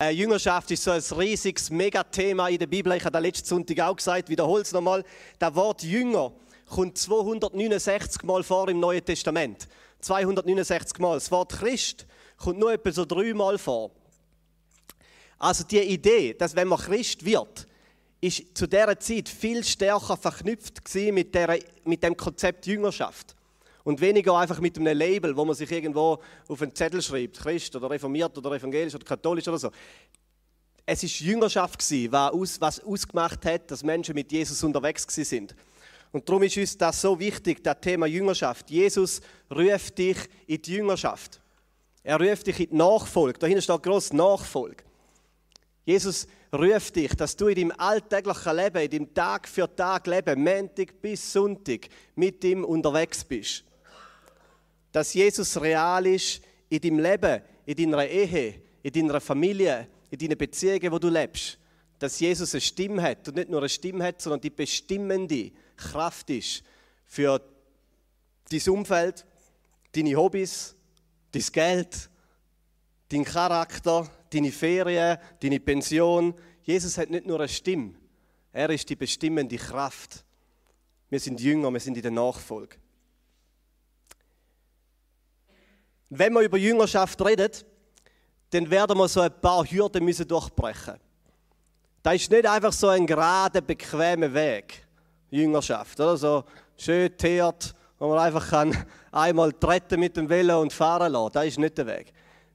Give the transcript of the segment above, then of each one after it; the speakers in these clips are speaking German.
Äh, Jüngerschaft ist so ein riesiges Megathema in der Bibel. Ich habe das letzten Sonntag auch gesagt, wiederhole es nochmal. Das Wort Jünger kommt 269 Mal vor im Neuen Testament. 269 Mal. Das Wort Christ kommt nur etwa so dreimal vor. Also die Idee, dass wenn man Christ wird, ist zu dieser Zeit viel stärker verknüpft mit, der, mit dem Konzept Jüngerschaft. Und weniger einfach mit einem Label, wo man sich irgendwo auf einen Zettel schreibt, Christ oder reformiert oder evangelisch oder katholisch oder so. Es ist Jüngerschaft was, aus, was ausgemacht hat, dass Menschen mit Jesus unterwegs sind. Und darum ist uns das so wichtig, das Thema Jüngerschaft. Jesus ruft dich in die Jüngerschaft. Er ruft dich in die Nachfolge. Dahinter steht groß Nachfolge. Jesus ruft dich, dass du in deinem alltäglichen Leben, in deinem Tag für Tag Leben, Montag bis Sonntag, mit ihm unterwegs bist dass Jesus real ist in deinem Leben, in deiner Ehe, in deiner Familie, in deinen Beziehungen, wo du lebst. Dass Jesus eine Stimme hat und nicht nur eine Stimme hat, sondern die bestimmende Kraft ist für dein Umfeld, deine Hobbys, dein Geld, dein Charakter, deine Ferien, deine Pension. Jesus hat nicht nur eine Stimme, er ist die bestimmende Kraft. Wir sind Jünger, wir sind in der Nachfolge. Wenn wir über Jüngerschaft reden, dann werden wir so ein paar Hürden müssen durchbrechen. Das ist nicht einfach so ein gerader, bequemer Weg, Jüngerschaft, oder? So schön teert, wo man einfach kann einmal treten mit dem Velo und fahren lassen. Das ist nicht der Weg.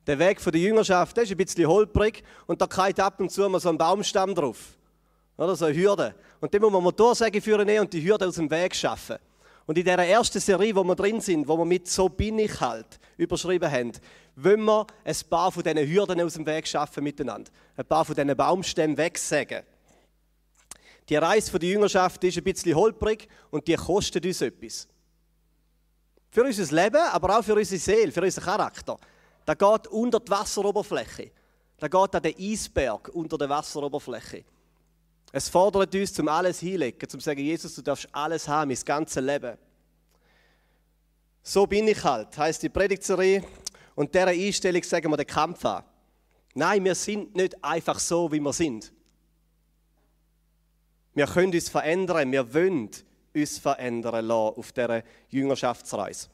Der Weg von der Jüngerschaft ist ein bisschen holprig und da geht ab und zu mal so ein Baumstamm drauf. Oder so eine Hürde. Und dann muss man Motorsäge führen und die Hürde aus dem Weg schaffen. Und in dieser ersten Serie, wo wir drin sind, wo wir mit «So bin ich halt» überschrieben haben, wollen wir ein paar von diesen Hürden aus dem Weg schaffen miteinander. Ein paar von diesen Baumstämmen wegsägen. Die Reise der Jüngerschaft ist ein bisschen holprig und die kostet uns etwas. Für unser Leben, aber auch für unsere Seele, für unseren Charakter. Da geht unter die Wasseroberfläche. Da geht an den Eisberg unter der Wasseroberfläche. Es fordert uns, zum alles hinlegen, zum sagen, Jesus, du darfst alles haben, mein ganzes Leben. So bin ich halt, heißt die Predigtserie. Und dieser Einstellung sagen wir den Kampf an. Nein, wir sind nicht einfach so, wie wir sind. Wir können uns verändern, wir wollen uns verändern lassen auf dieser Jüngerschaftsreise.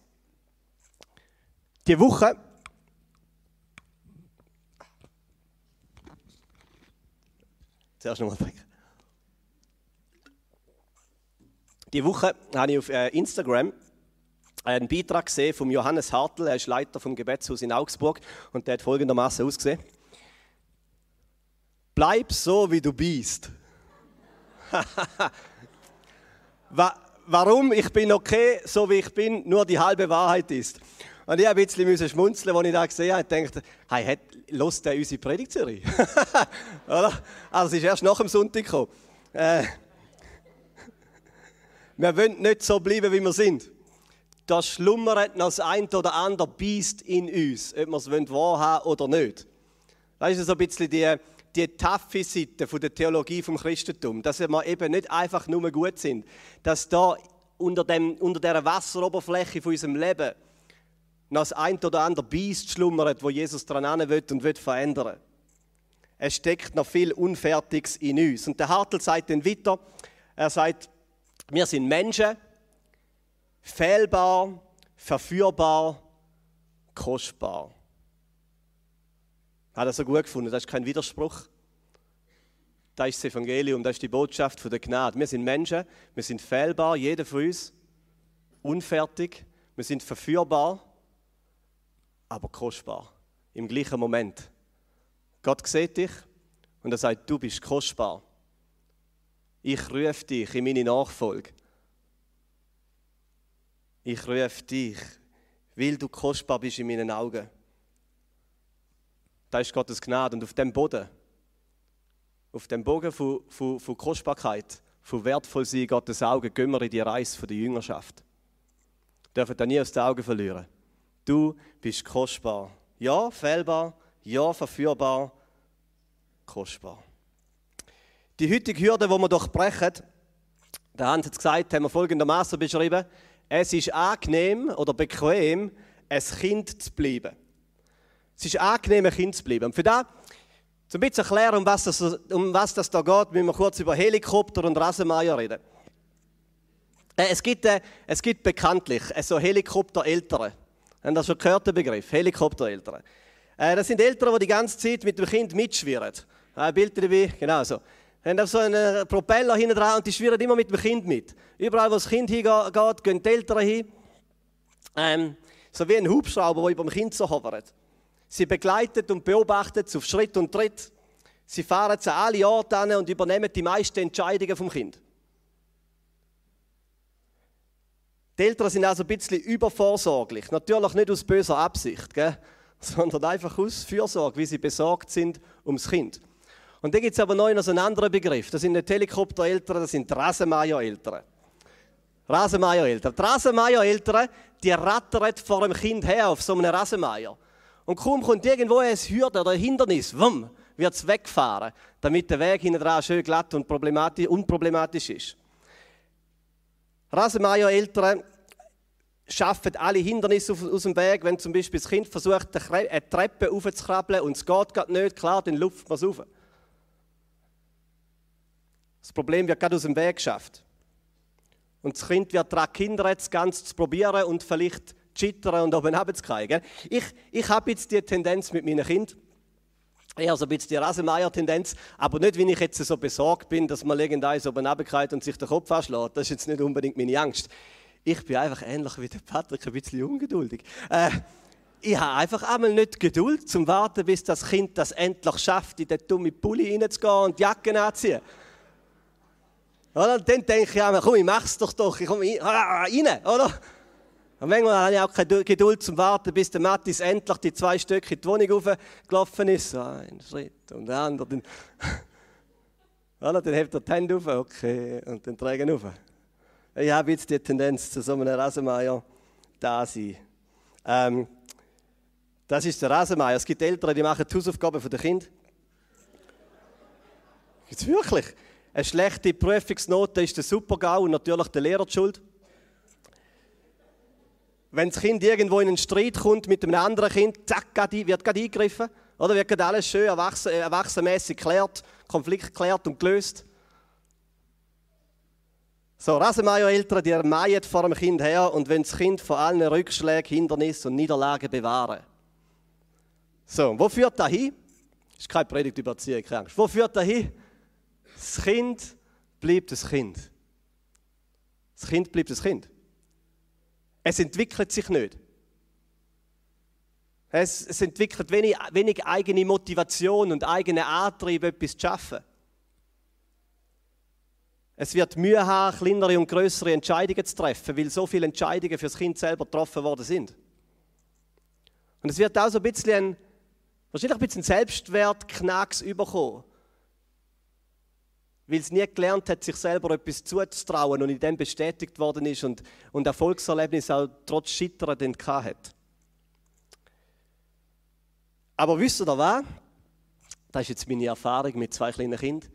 Die Woche Zuerst nochmal trinken. Die Woche habe ich auf äh, Instagram einen Beitrag gesehen von Johannes Hartl, er ist Leiter vom Gebetshaus in Augsburg und der hat folgendermaßen ausgesehen: Bleib so, wie du bist. Warum? Ich bin okay, so wie ich bin, nur die halbe Wahrheit ist. Und ich habe ein bisschen schmunzeln, als ich das gesehen habe. Ich dachte, hey, hat, hört der unsere Predigtserie? Oder? Also, es ist erst nach dem Sonntag gekommen. Äh, wir wollen nicht so bleiben, wie wir sind. Da schlummert noch das ein oder andere Biest in uns, ob wir es wahrhaben oder nicht. Das ist so ein bisschen die, die taffe Seite von der Theologie vom Christentum, dass wir eben nicht einfach nur gut sind, dass da unter, dem, unter der Wasseroberfläche von unserem Leben noch das ein oder andere Biest schlummert, wo Jesus dran will und will verändern. Es steckt noch viel Unfertiges in uns. Und der Hartl sagt dann weiter, er sagt, wir sind Menschen, fehlbar, verführbar, kostbar. Hat er so gut gefunden, das ist kein Widerspruch. Das ist das Evangelium, das ist die Botschaft von der Gnade. Wir sind Menschen, wir sind fehlbar, jeder von uns, unfertig, wir sind verführbar, aber kostbar. Im gleichen Moment. Gott sieht dich und er sagt, du bist kostbar ich rufe dich in meine Nachfolge. Ich rufe dich, weil du kostbar bist in meinen Augen. Das ist Gottes Gnade. Und auf dem Boden, auf dem Bogen von, von, von Kostbarkeit, von wertvoll sein Gottes Augen, gehen wir in die Reise der Jüngerschaft. Wir dürfen das nie aus den Augen verlieren. Du bist kostbar. Ja, fehlbar. Ja, verführbar. Kostbar. Die heutige Hürde, die wir durchbrechen, der Hans hat es gesagt, haben wir folgendermaßen beschrieben. Es ist angenehm oder bequem, ein Kind zu bleiben. Es ist angenehm, ein Kind zu bleiben. Und für das Zum bisschen erklären, um was, das, um was das da geht, müssen wir kurz über Helikopter und Rasenmeier reden. Äh, es, gibt, äh, es gibt bekanntlich äh, so Helikoptereltern. Haben das schon gehört, den Begriff? Helikoptereltern. Äh, das sind Eltern, die die ganze Zeit mit dem Kind mitschwirren. Ein Bild dabei, genau so. Haben so einen Propeller hinten dran und die schwirren immer mit dem Kind mit. Überall, wo das Kind hingeht, gehen die Eltern hin. Ähm, so wie ein Hubschrauber, der über dem Kind so hovert. Sie begleitet und beobachtet auf Schritt und Tritt. Sie fahren zu alle Orte und übernehmen die meisten Entscheidungen vom Kind. Die Eltern sind also ein bisschen übervorsorglich. Natürlich nicht aus böser Absicht, gell? sondern einfach aus Fürsorge, wie sie besorgt sind ums Kind. Und dann gibt es aber noch einen anderen Begriff. Das sind nicht Helikoptereltern, das sind Rasenmeier-Eltern. Rasenmeier-Eltern. Die Rasenmeier-Eltern, die rattern vor dem Kind her auf so einem Rasenmeier. Und kaum kommt irgendwo ein Hürde oder ein Hindernis, wumm, wird es wegfahren, damit der Weg hinten dran schön glatt und problematisch, unproblematisch ist. Rasenmeier-Eltern schaffen alle Hindernisse aus dem Weg. Wenn zum Beispiel das Kind versucht, eine Treppe aufzukrabbeln und es geht gerade nicht, klar, dann luft man es auf. Das Problem wird gerade aus dem Weg geschafft. Und das Kind wird daran gehindert, das Ganze zu probieren und vielleicht zu scheitern und oben runterzukriegen. Ich, ich habe jetzt die Tendenz mit meinen Kindern, eher so ein bisschen die Rasenmeier-Tendenz, aber nicht, wenn ich jetzt so besorgt bin, dass man irgendeins oben runterkriegt und sich den Kopf anschlägt. Das ist jetzt nicht unbedingt meine Angst. Ich bin einfach ähnlich wie der Patrick, ein bisschen ungeduldig. Äh, ich habe einfach einmal nicht Geduld zum Warten, bis das Kind das endlich schafft, in den dummen Pulli reinzugehen und die Jacke anziehen. Oder? Dann denke ich einmal, komm, ich mach's doch doch, ich komme ah, rein, oder? Und manchmal habe ich auch keine Geduld zum Warten, bis der Mattis endlich die zwei Stücke in die Wohnung hochgelaufen ist. So ein Schritt und der andere. Dann, oder? dann hebt er die Hände auf, okay, und dann trägt er auf. Ich habe jetzt die Tendenz zu so einem Rasenmeier da sein. Ähm, das ist der Rasenmeier. Es gibt Eltern, die machen die Hausaufgaben für die Kinder. Jetzt wirklich? Eine schlechte Prüfungsnote ist der Supergau und natürlich der Lehrer die Schuld. Wenn das Kind irgendwo in einen Streit kommt mit einem anderen Kind, zack, wird gerade eingegriffen. Oder wird gerade alles schön erwachsen, erwachsenmäßig geklärt, Konflikt geklärt und gelöst. So, Rasenmeier-Eltern, die ermeien vor dem Kind her und wollen das Kind vor allen Rückschlägen, Hindernissen und Niederlagen bewahren. So, wo führt das hin? Das ist keine Predigt über Erziehung. Wo führt das hin? Das Kind bleibt das Kind. Das Kind bleibt das Kind. Es entwickelt sich nicht. Es, es entwickelt wenig, wenig eigene Motivation und eigene Antrieb, etwas zu schaffen. Es wird Mühe haben, kleinere und größere Entscheidungen zu treffen, weil so viele Entscheidungen für das Kind selber getroffen worden sind. Und es wird auch so ein bisschen, ein, wahrscheinlich ein bisschen Selbstwertknacks überkommen. Weil es nie gelernt hat, sich selber etwas zuzutrauen und in dem bestätigt worden ist und, und Erfolgserlebnis auch trotz Scheitern dann hat. Aber wisst ihr was? Das ist jetzt meine Erfahrung mit zwei kleinen Kindern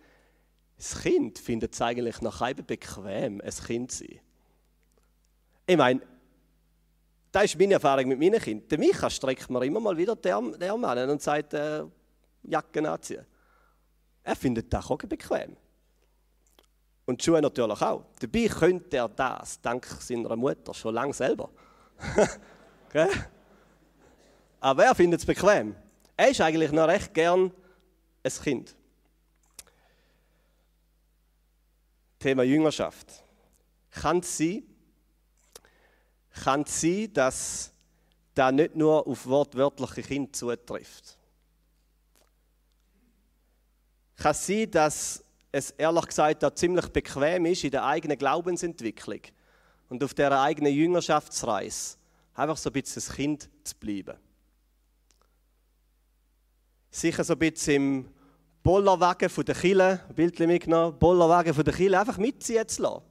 das Kind findet es eigentlich noch halb bequem, ein Kind zu sein. Ich meine, das ist meine Erfahrung mit meinen Kindern. Der Micha streckt mir immer mal wieder den Arm an und sagt, äh, Jacken anziehen. Er findet das auch bequem. Und Schuhe natürlich auch. Dabei könnte er das, dank seiner Mutter, schon lange selber. okay? Aber er findet es bequem. Er ist eigentlich noch recht gern ein Kind. Thema Jüngerschaft. Kann es sein, kann es sein, dass da nicht nur auf wortwörtliche Kinder zutrifft? Kann es sein, dass es ehrlich gesagt auch ziemlich bequem ist in der eigenen Glaubensentwicklung und auf der eigenen Jüngerschaftsreise einfach so ein bisschen das Kind zu bleiben? Sicher so ein bisschen im Bollerwagen von der Kille, ein Bild mitgenommen, Bollerwagen von der Kille einfach mitziehen zu lassen.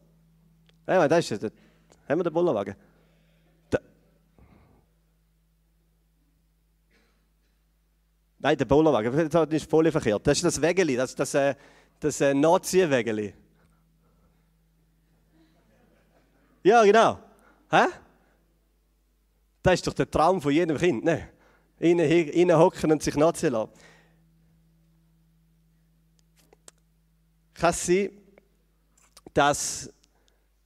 Ja, das ist es. Haben wir den Bollerwagen? Da. Nein, der Bollerwagen, das ist voll verkehrt. Das ist das Wägeli, das, das, das, äh, Nachziehwägeli. Ja, genau. Hä? Das ist doch der Traum von jedem Kind, ne? Innen hocken und sich nachziehen lassen. kann es sein, dass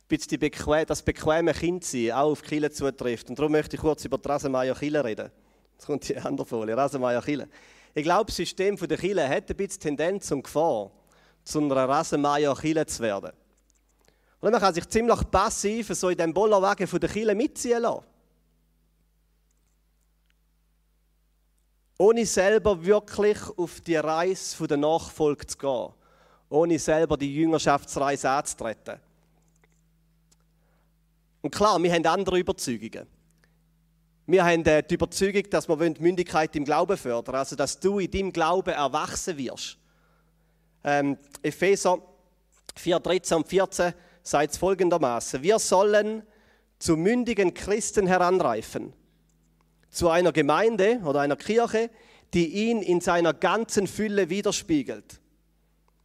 die bequem, das bequeme Kind sein auch auf Kille zutrifft. Und darum möchte ich kurz über die Rasenmeier Kille reden. Jetzt kommt die andere Folie, Rasenmeier Kille. Ich glaube, das System der Kille hat ein bisschen Tendenz und Gefahr, zu einer Rasenmeier Kille zu werden. Und man kann sich ziemlich passiv so in dem Bollerwagen von der Kille mitziehen lassen. Ohne selber wirklich auf die Reise der Nachfolge zu gehen. Ohne selber die Jüngerschaftsreise anzutreten. Und klar, wir haben andere Überzeugungen. Wir haben äh, die Überzeugung, dass wir Mündigkeit im Glauben fördern also dass du in deinem Glauben erwachsen wirst. Ähm, Epheser 4, 13 und 14 sagt es folgendermaßen: Wir sollen zu mündigen Christen heranreifen, zu einer Gemeinde oder einer Kirche, die ihn in seiner ganzen Fülle widerspiegelt.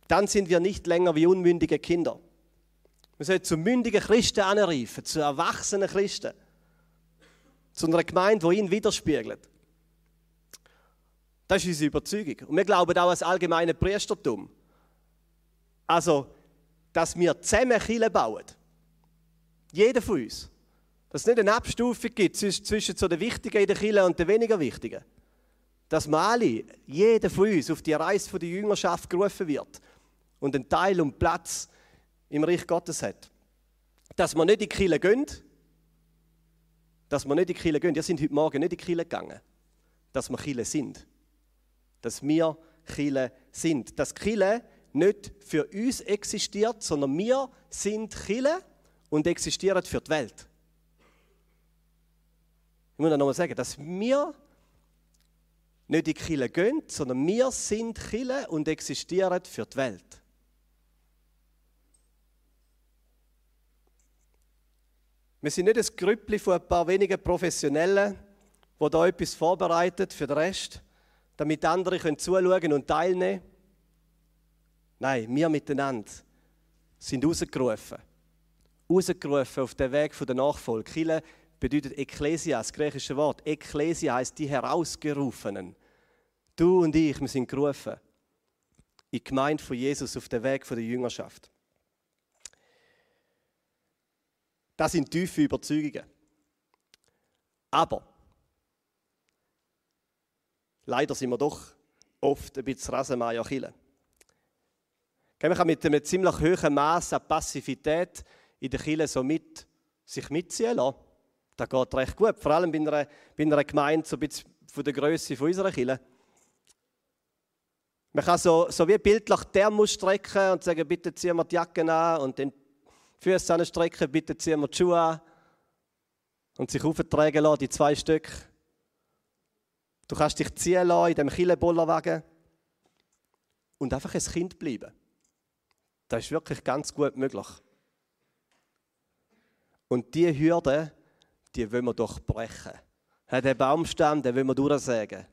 Dann sind wir nicht länger wie unmündige Kinder. Wir sollen zu mündigen Christen anreifen, zu erwachsenen Christen. Zu einer Gemeinde, die ihn widerspiegelt. Das ist unsere Überzeugung. Und wir glauben auch als allgemeine Priestertum. Also, dass wir zusammen Kirche bauen. Jeder von uns. Dass es nicht eine Abstufung gibt zwischen so den Wichtigen in der Kirche und den weniger Wichtigen. Dass wir alle, jeder von uns, auf die Reise der Jüngerschaft gerufen wird und einen Teil und Platz im Reich Gottes hat. Dass wir nicht in die Kirche gehen, dass wir nicht in die Kirche gehen. Wir sind heute Morgen nicht in die Kirche gegangen. Dass wir Kirche sind. Dass wir Kirche sind. Dass Kirche nicht für uns existiert, sondern wir sind Kirche und existieren für die Welt. Ich muss noch mal sagen, dass wir nicht in die gehen, sondern wir sind Kirche und existieren für die Welt. Wir sind nicht ein Grüppli von ein paar wenigen Professionellen, die da etwas vorbereitet für den Rest, damit andere können zuschauen und teilnehmen können. Nein, wir miteinander sind rausgerufen. Rausgerufen auf den Weg der Nachfolge. Kille bedeutet Ekklesia, das griechische Wort. Ekklesia heißt die Herausgerufenen. Du und ich, wir sind gerufen. In die Gemeinde von Jesus auf den Weg der Jüngerschaft. Das sind tiefe Überzeugungen. Aber leider sind wir doch oft ein bisschen Rasenmeier Chile. Man kann mit einem ziemlich hohen Maß an Passivität in der Kirche so mit, sich mitziehen lassen. Das geht recht gut, vor allem bei einer, bei einer Gemeinde so ein bisschen von der Größe unserer Kirche. Man kann so, so wie bildlich die Arme strecken und sagen, bitte ziehen wir die Jacke an und dann Füße anstrecken, bitte ziehen wir die Schuhe an und sich auftragen lassen, die zwei Stück. Du kannst dich ziehen lassen in dem Killenbollerwagen und einfach ein Kind bleiben. Das ist wirklich ganz gut möglich. Und diese Hürde, die wollen wir doch brechen. Den Baumstamm, den wollen wir durchsägen.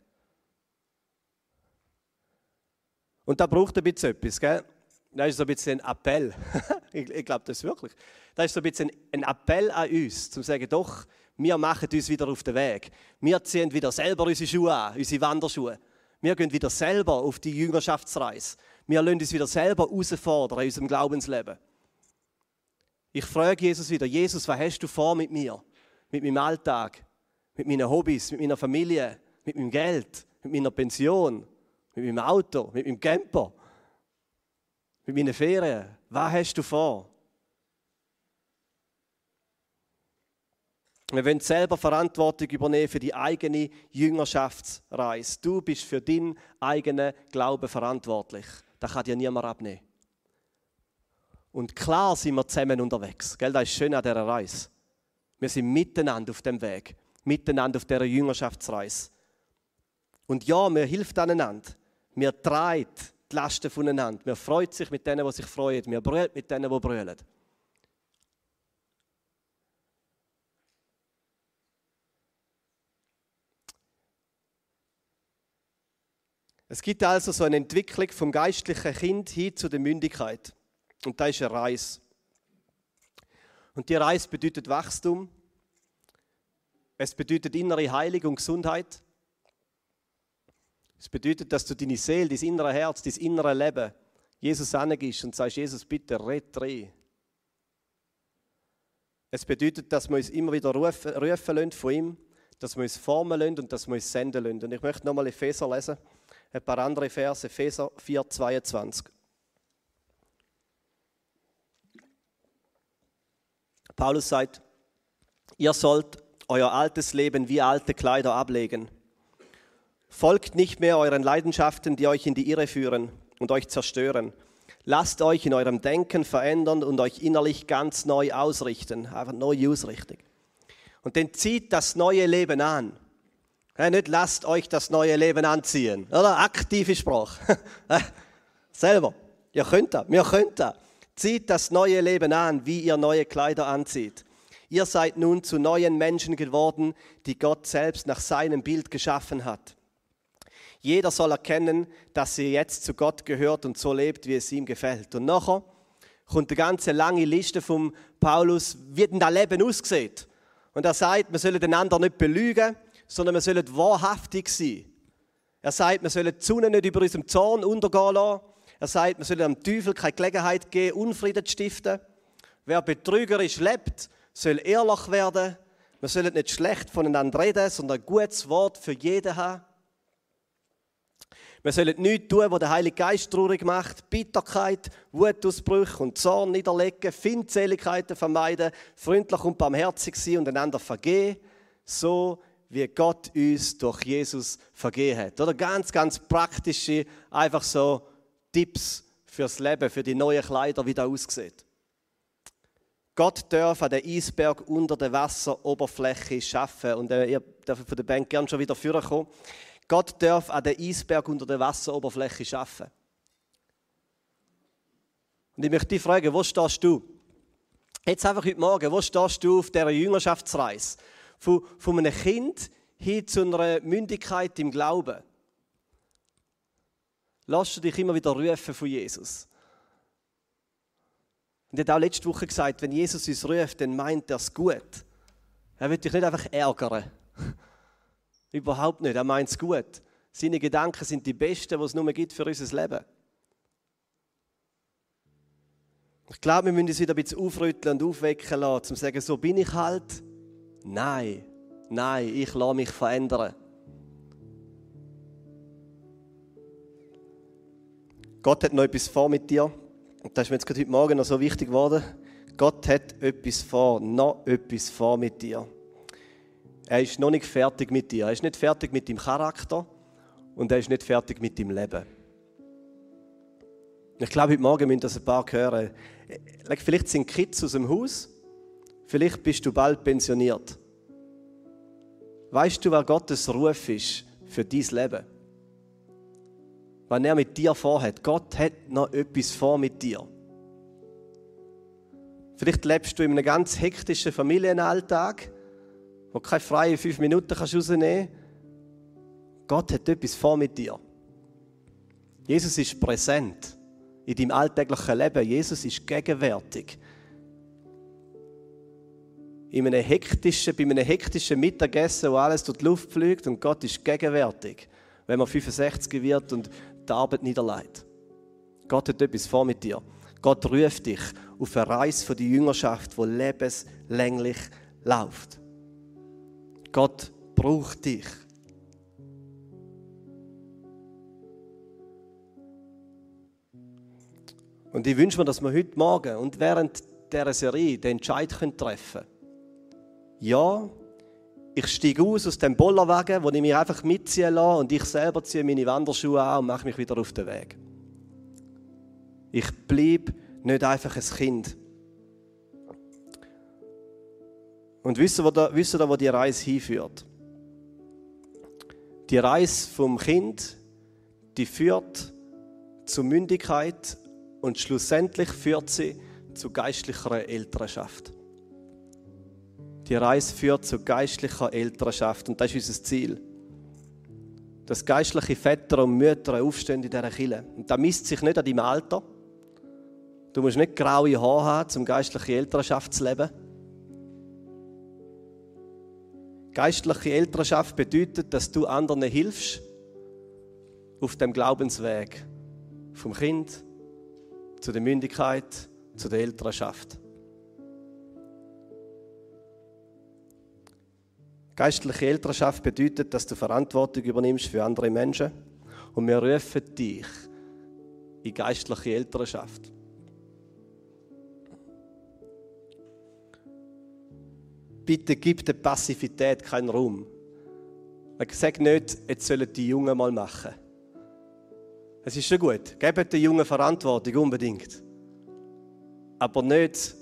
Und da braucht ein bisschen etwas, gell? Das ist so ein bisschen ein Appell. ich, glaube das wirklich. Das ist so ein bisschen ein Appell an uns, zu sagen, doch, wir machen uns wieder auf den Weg. Wir ziehen wieder selber unsere Schuhe an, unsere Wanderschuhe. Wir gehen wieder selber auf die Jüngerschaftsreise. Wir lassen uns wieder selber herausfordern in unserem Glaubensleben. Ich frage Jesus wieder, Jesus, was hast du vor mit mir? Mit meinem Alltag, mit meinen Hobbys, mit meiner Familie, mit meinem Geld, mit meiner Pension, mit meinem Auto, mit meinem Camper mit meinen Ferien? Was hast du vor? Wir wollen selber Verantwortung übernehmen für die eigene Jüngerschaftsreise. Du bist für deinen eigenen Glauben verantwortlich. Das kann dir niemand abnehmen. Und klar sind wir zusammen unterwegs. Gell? Das ist schön an dieser Reise. Wir sind miteinander auf dem Weg. Miteinander auf dieser Jüngerschaftsreise. Und ja, wir helfen aneinander. Wir tragen die Lasten voneinander. Man freut sich mit denen, die sich freuen. Wir brüllen mit denen, die brüllen. Es gibt also so eine Entwicklung vom geistlichen Kind hin zu der Mündigkeit. Und das ist eine Reise. Und die Reise bedeutet Wachstum. Es bedeutet innere Heilung und Gesundheit. Es bedeutet, dass du deine Seele, dein innere Herz, dein innere Leben Jesus angehst und sagst, Jesus, bitte red rein. Es bedeutet, dass wir uns immer wieder rufen, rufen lassen von ihm, dass wir uns formen lassen und dass wir uns senden lassen. Und ich möchte nochmal Epheser lesen, ein paar andere Verse, Epheser 4, 22. Paulus sagt, ihr sollt euer altes Leben wie alte Kleider ablegen. Folgt nicht mehr euren Leidenschaften, die euch in die Irre führen und euch zerstören. Lasst euch in eurem Denken verändern und euch innerlich ganz neu ausrichten. Einfach neu ausrichten. Und dann zieht das neue Leben an. Ja, nicht lasst euch das neue Leben anziehen. Oder? Aktive Sprache. Selber. Ihr könnt das. Wir können das. Zieht das neue Leben an, wie ihr neue Kleider anzieht. Ihr seid nun zu neuen Menschen geworden, die Gott selbst nach seinem Bild geschaffen hat. Jeder soll erkennen, dass er jetzt zu Gott gehört und so lebt, wie es ihm gefällt. Und nachher kommt eine ganze lange Liste vom Paulus, wie denn das Leben aussieht. Und er sagt, wir sollen den anderen nicht belügen, sondern wir sollen wahrhaftig sein. Er sagt, wir sollen die Sonne nicht über unserem Zorn untergehen lassen. Er sagt, wir sollen dem Teufel keine Gelegenheit geben, Unfrieden zu stiften. Wer betrügerisch lebt, soll ehrlich werden. Wir sollen nicht schlecht voneinander reden, sondern ein gutes Wort für jeden haben. Wir sollen nichts tun, was der Heilige Geist traurig macht. Bitterkeit, Wutausbrüche und Zorn niederlegen, Findseligkeiten vermeiden, freundlich und barmherzig sein und einander vergehen, so wie Gott uns durch Jesus vergeben hat. Oder ganz, ganz praktische, einfach so Tipps fürs Leben, für die neuen Kleider, wie das aussieht. Gott darf an den Eisberg unter der Wasseroberfläche schaffen. Und äh, ihr dürft von der Bank gerne schon wieder vorkommen. Gott darf an den Eisberg unter der Wasseroberfläche schaffen. Und ich möchte dich fragen, wo stehst du? Jetzt einfach heute Morgen, wo stehst du auf dieser Jüngerschaftsreise? Von, von einem Kind hin zu einer Mündigkeit im Glauben. Lass dich immer wieder rufen von Jesus. Und er hat auch letzte Woche gesagt, wenn Jesus uns ruft, dann meint er es gut. Er wird dich nicht einfach ärgern. Überhaupt nicht. Er meint es gut. Seine Gedanken sind die besten, die es nur gibt für unser Leben. Ich glaube, wir müssen uns wieder ein bisschen aufrütteln und aufwecken lassen, um zu sagen, so bin ich halt. Nein, nein, ich lasse mich verändern. Gott hat noch etwas vor mit dir. Und das ist mir jetzt gerade heute Morgen noch so wichtig geworden. Gott hat etwas vor, noch etwas vor mit dir. Er ist noch nicht fertig mit dir. Er ist nicht fertig mit deinem Charakter und er ist nicht fertig mit deinem Leben. Ich glaube, heute Morgen müssen das ein paar hören. Vielleicht sind Kids aus dem Haus, vielleicht bist du bald pensioniert. Weißt du, wer Gottes Ruf ist für dein Leben? Was er mit dir vorhat. Gott hat noch etwas vor mit dir. Vielleicht lebst du in einem ganz hektischen Familienalltag, wo du keine freien fünf Minuten rausnehmen kannst. Gott hat etwas vor mit dir. Jesus ist präsent in deinem alltäglichen Leben. Jesus ist gegenwärtig. In einem hektischen, bei einem hektischen Mittagessen, wo alles durch die Luft fliegt und Gott ist gegenwärtig, wenn man 65 wird und die Arbeit niederlegt. Gott hat etwas vor mit dir. Gott ruft dich auf eine Reise von der Jüngerschaft, die lebenslänglich läuft. Gott braucht dich. Und ich wünsche mir, dass wir heute Morgen und während dieser Serie den Entscheid treffen können. Ja, ich steige aus aus dem Bollerwagen, wo ich mich einfach mitziehen lasse und ich selber ziehe meine Wanderschuhe an und mache mich wieder auf den Weg. Ich bleibe nicht einfach ein Kind. Und ihr, wo, da, wo die Reise hinführt? Die Reise vom Kind, die führt zur Mündigkeit und schlussendlich führt sie zu geistlicher Elternschaft. Die Reise führt zu geistlicher Elternschaft und das ist unser Ziel. Dass geistliche Väter und Mütter aufstehen in dieser Kille. Und das misst sich nicht an deinem Alter. Du musst nicht graue Haare haben, um geistliche Elternschaft zu leben. Geistliche Elternschaft bedeutet, dass du anderen hilfst auf dem Glaubensweg vom Kind zu der Mündigkeit, zu der Elternschaft. Geistliche Elternschaft bedeutet, dass du Verantwortung übernimmst für andere Menschen und wir rufen dich in geistliche Elternschaft. Bitte gib der Passivität keinen Raum. Sag nicht, jetzt sollen die Jungen mal machen. Es ist schon gut. Gebt den Jungen Verantwortung unbedingt. Aber nicht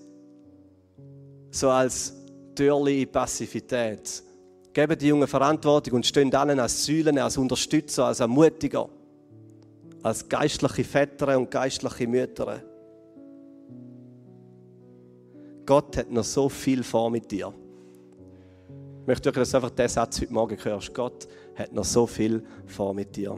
so als Türli in Passivität. Gebt den Jungen Verantwortung und stehen allen als Säulen, als Unterstützer, als Ermutiger, als geistliche Väter und geistliche Mütter. Gott hat noch so viel vor mit dir. Ich möchte wirklich, dass du einfach diesen Satz heute Morgen hörst. Gott hat noch so viel vor mit dir.